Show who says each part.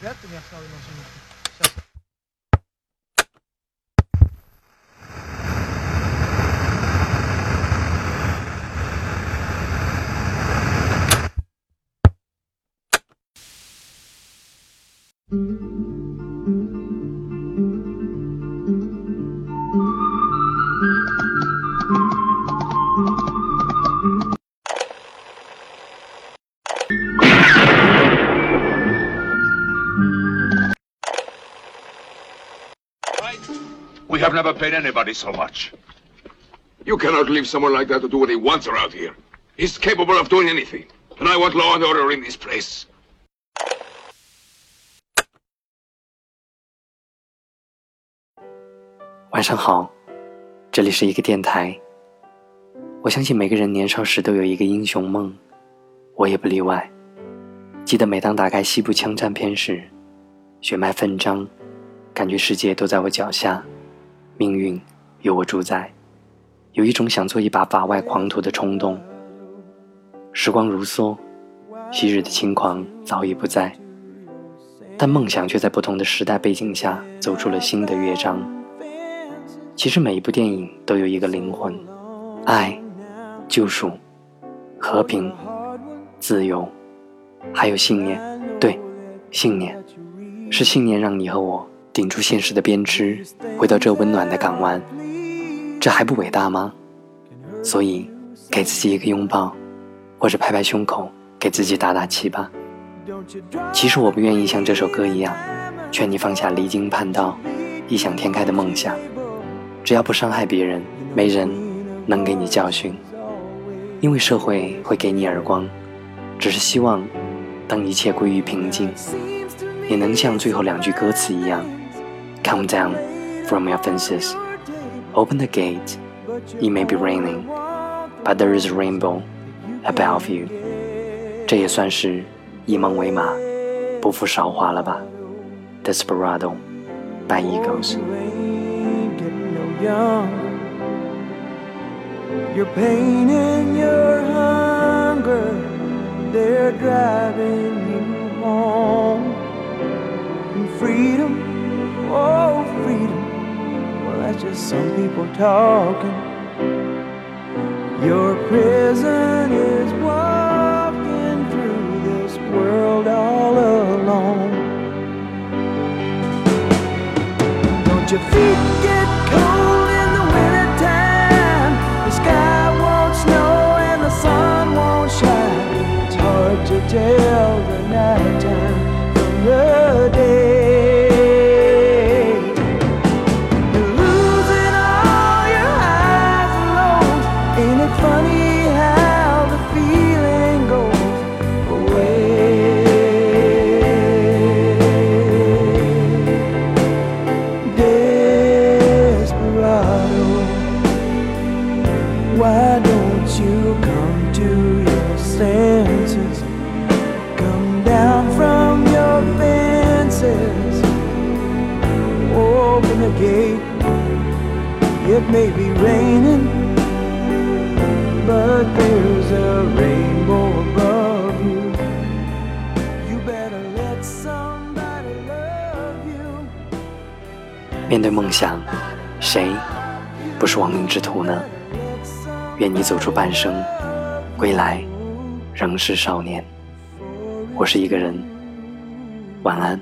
Speaker 1: do jak ty miałeś cały maszynę? thank mm -hmm.
Speaker 2: you We have never paid anybody so much.
Speaker 3: You cannot leave someone like that to do what he wants around here. He's capable of doing anything. And I want law and order in this place.
Speaker 4: 晚上好，这里是一个电台。我相信每个人年少时都有一个英雄梦，我也不例外。记得每当打开西部枪战片时，血脉奋张，感觉世界都在我脚下，命运由我主宰，有一种想做一把法外狂徒的冲动。时光如梭，昔日的轻狂早已不在，但梦想却在不同的时代背景下走出了新的乐章。其实每一部电影都有一个灵魂：爱、救赎、和平、自由，还有信念。对，信念，是信念让你和我顶住现实的鞭笞，回到这温暖的港湾。这还不伟大吗？所以，给自己一个拥抱，或者拍拍胸口，给自己打打气吧。其实我不愿意像这首歌一样，劝你放下离经叛道、异想天开的梦想。只要不伤害别人，没人能给你教训，因为社会会给你耳光。只是希望，当一切归于平静，你能像最后两句歌词一样 ，Come down from your fences, open the gate. It may be raining, but there is a rainbow above you. 这也算是以梦为马，不负韶华了吧？Desperado by Eagles.
Speaker 5: young. Your pain and your hunger, they're driving some people talking. Your prison is walking through this world all alone. Don't your feet get cold in the wintertime? The sky won't snow and the sun won't shine. It's hard to tell the nighttime from the day. It may be raining, but there's a rainbow above you. You better let somebody love you.
Speaker 4: 面对梦想，谁不是亡命之徒呢？愿你走出半生，归来仍是少年。我是一个人，晚安。